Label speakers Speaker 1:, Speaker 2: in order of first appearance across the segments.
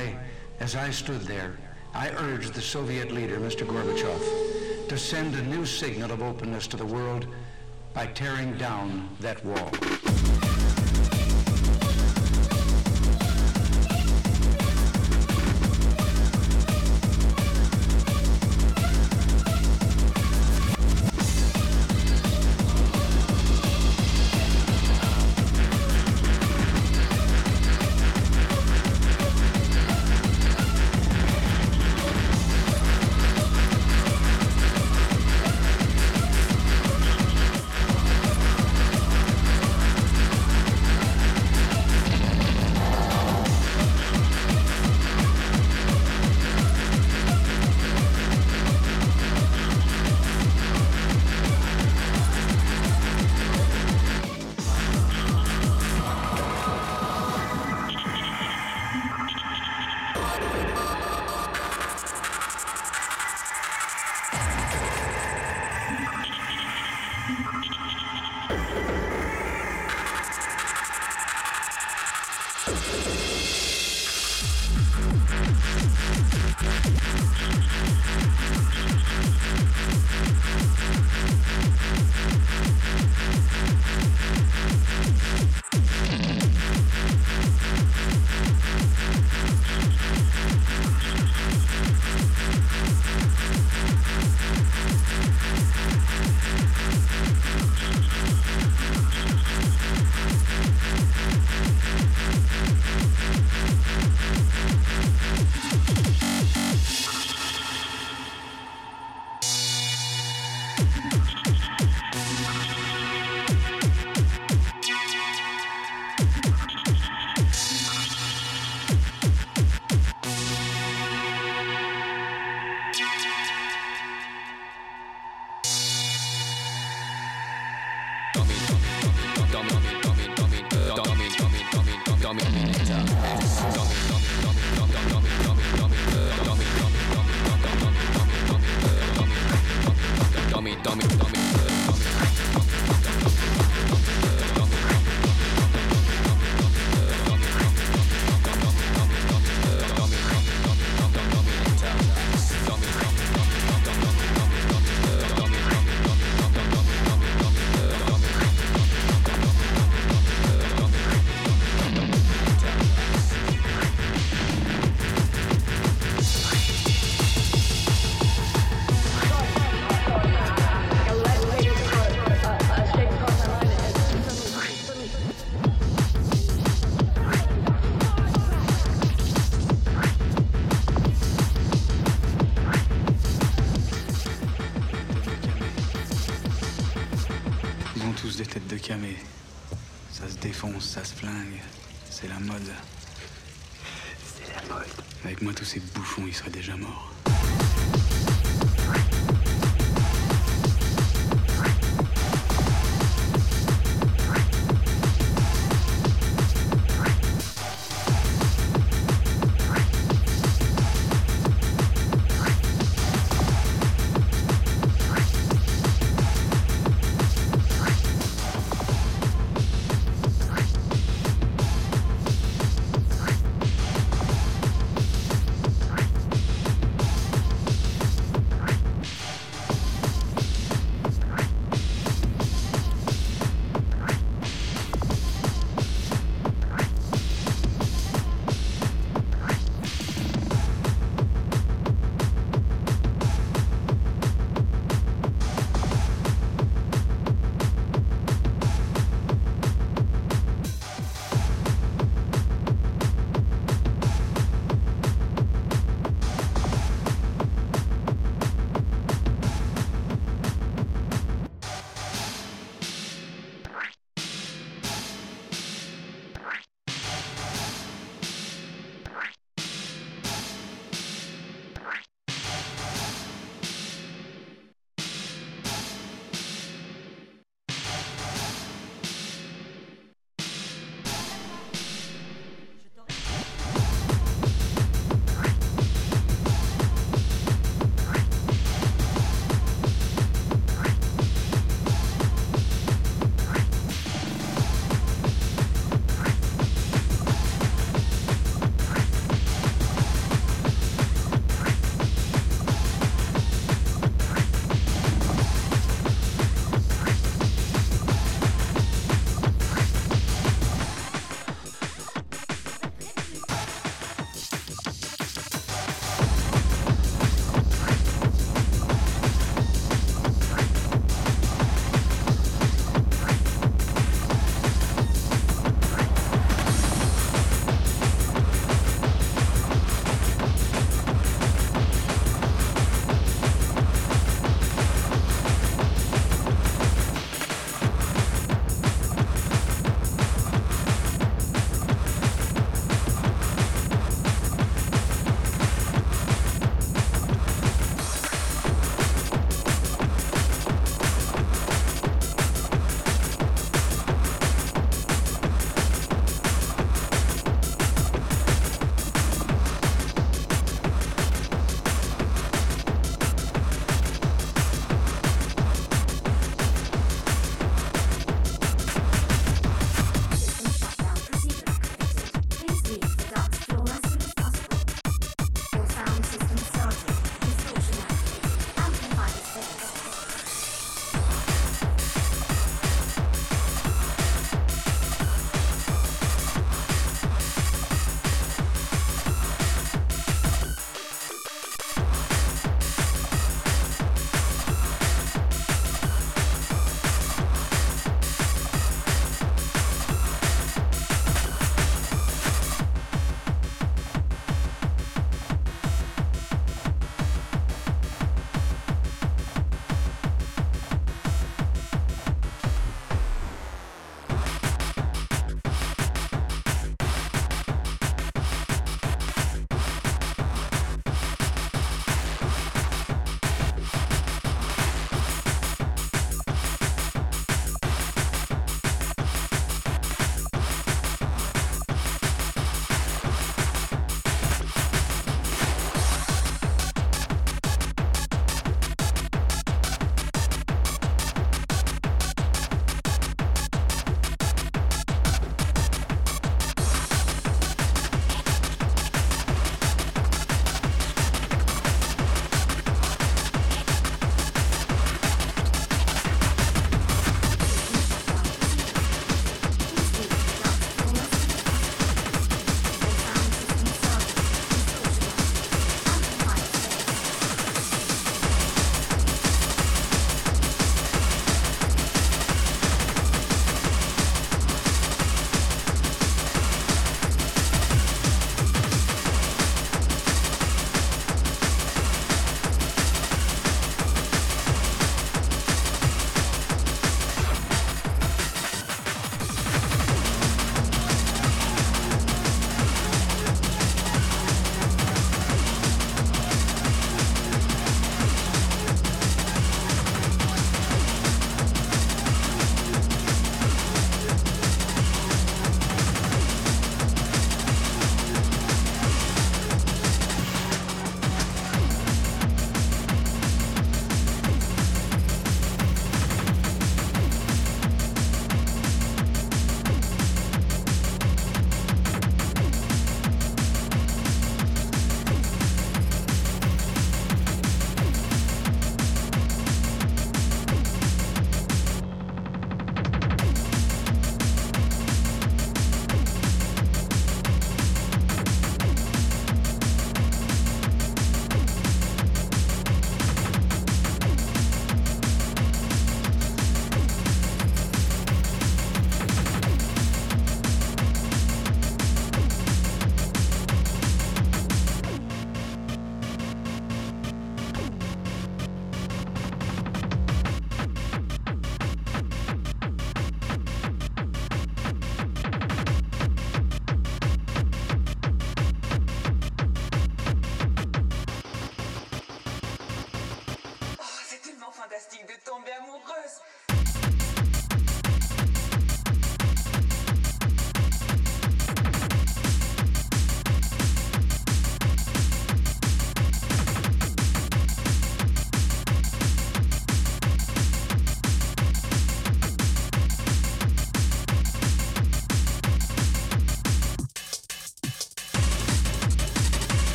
Speaker 1: why, as I stood there, I urged the Soviet leader, Mr. Gorbachev, to send a new signal of openness to the world by tearing down that wall.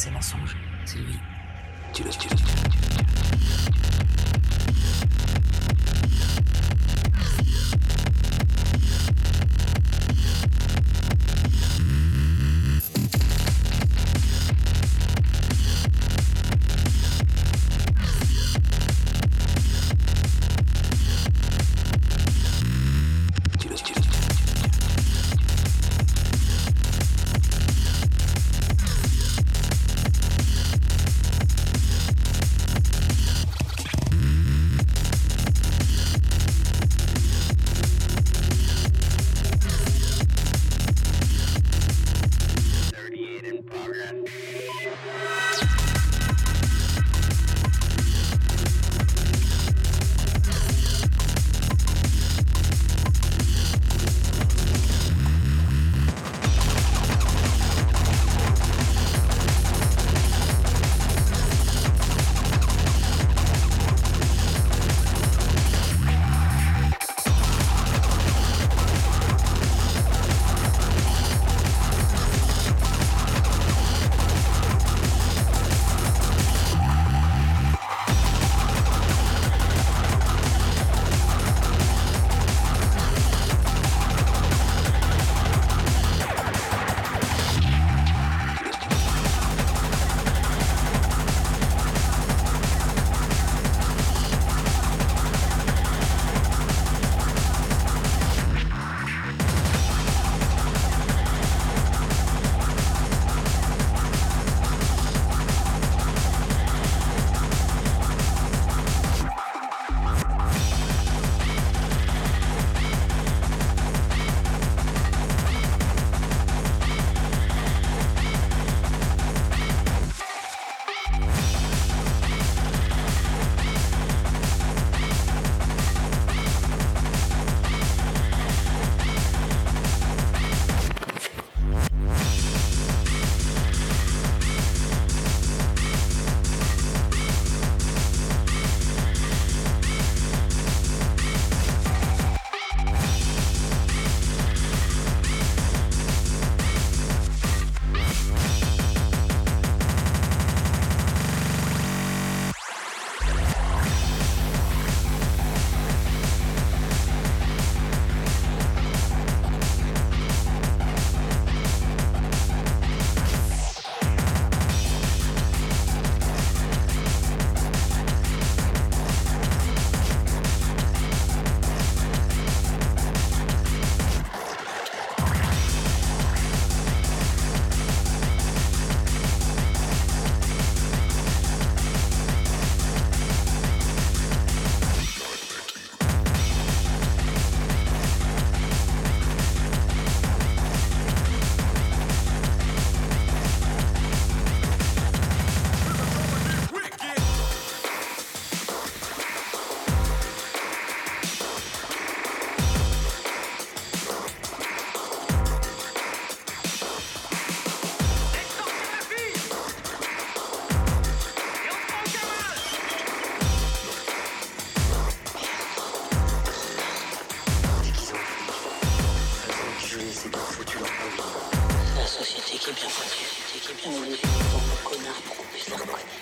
Speaker 2: Ces
Speaker 3: mensonges, Sylvie. Tu le, tu le, qui est bien foutu, qui
Speaker 4: est bien foutu, connard.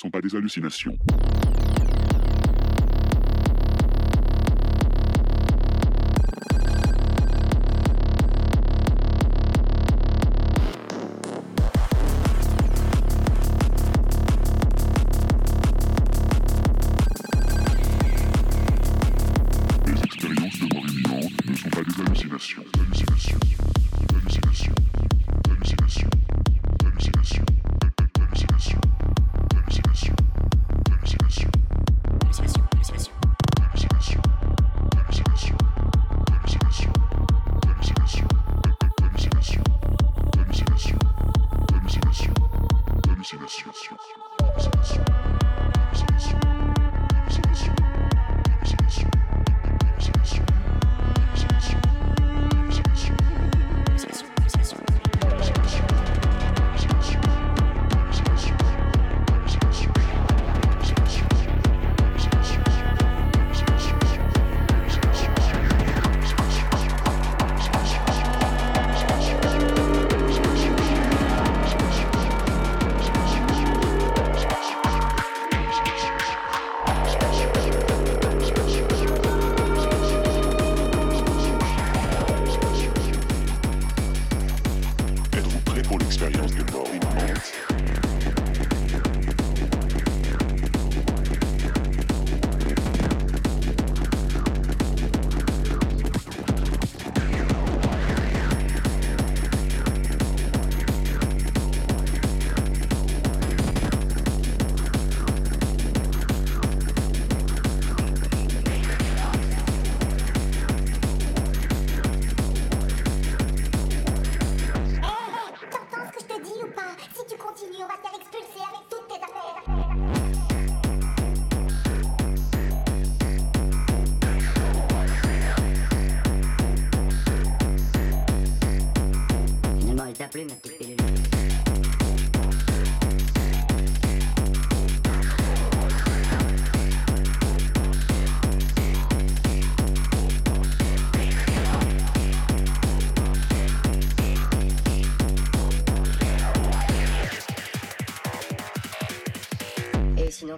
Speaker 4: Ne sont pas des hallucinations.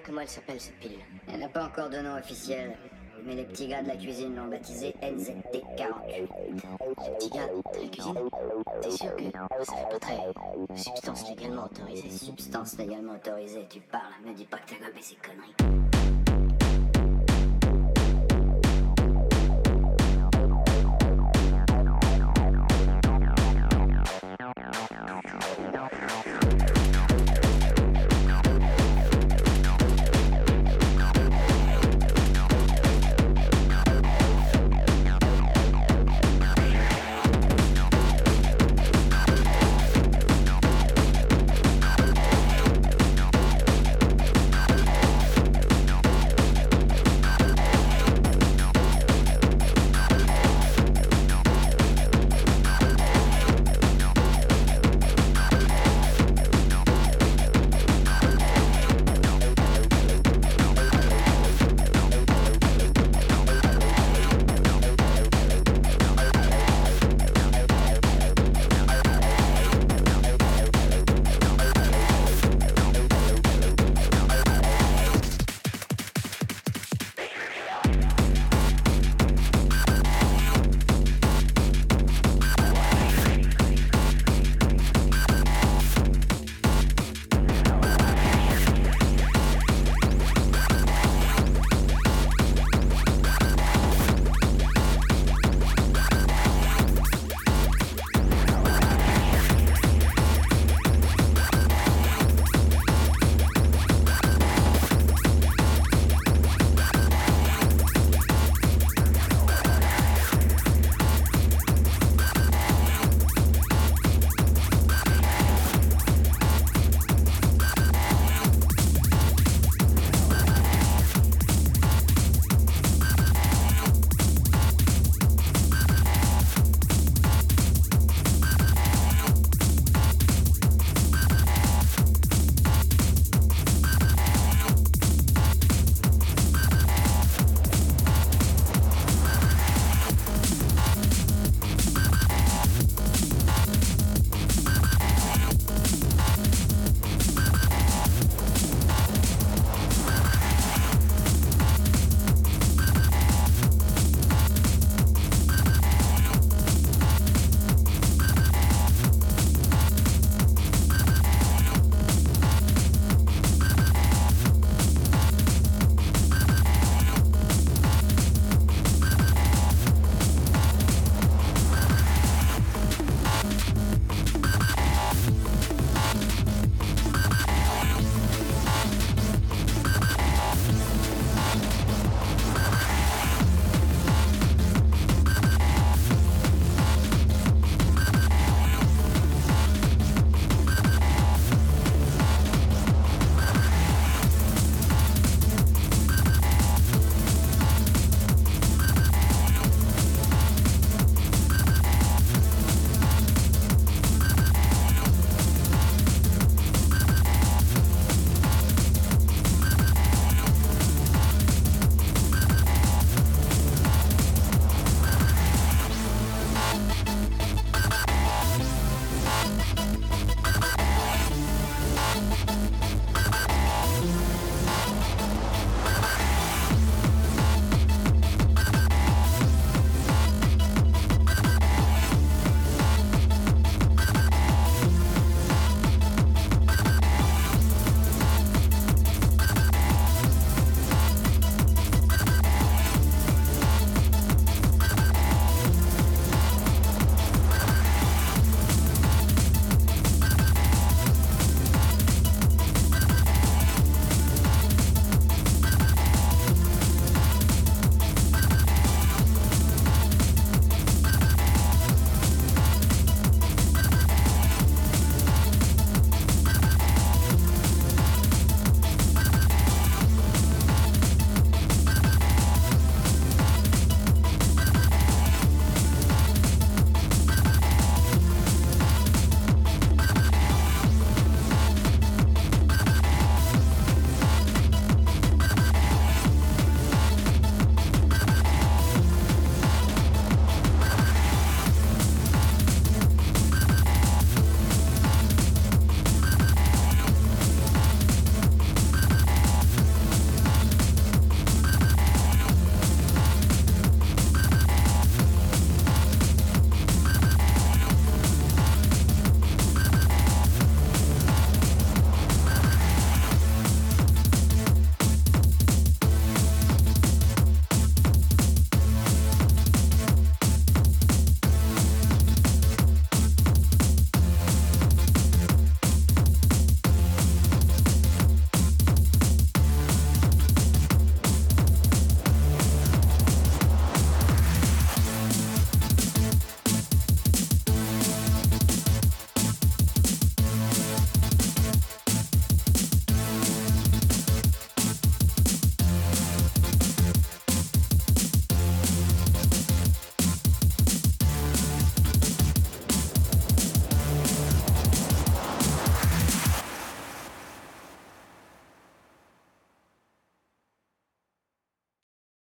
Speaker 5: Comment elle s'appelle cette pilule Elle n'a pas encore de nom officiel, mais les petits gars de la cuisine l'ont baptisée NZT48. Les petits gars de la cuisine T'es sûr que ça fait pas très substance légalement autorisée? Substance légalement autorisée, tu parles, me dis pas que t'as gobé ces conneries.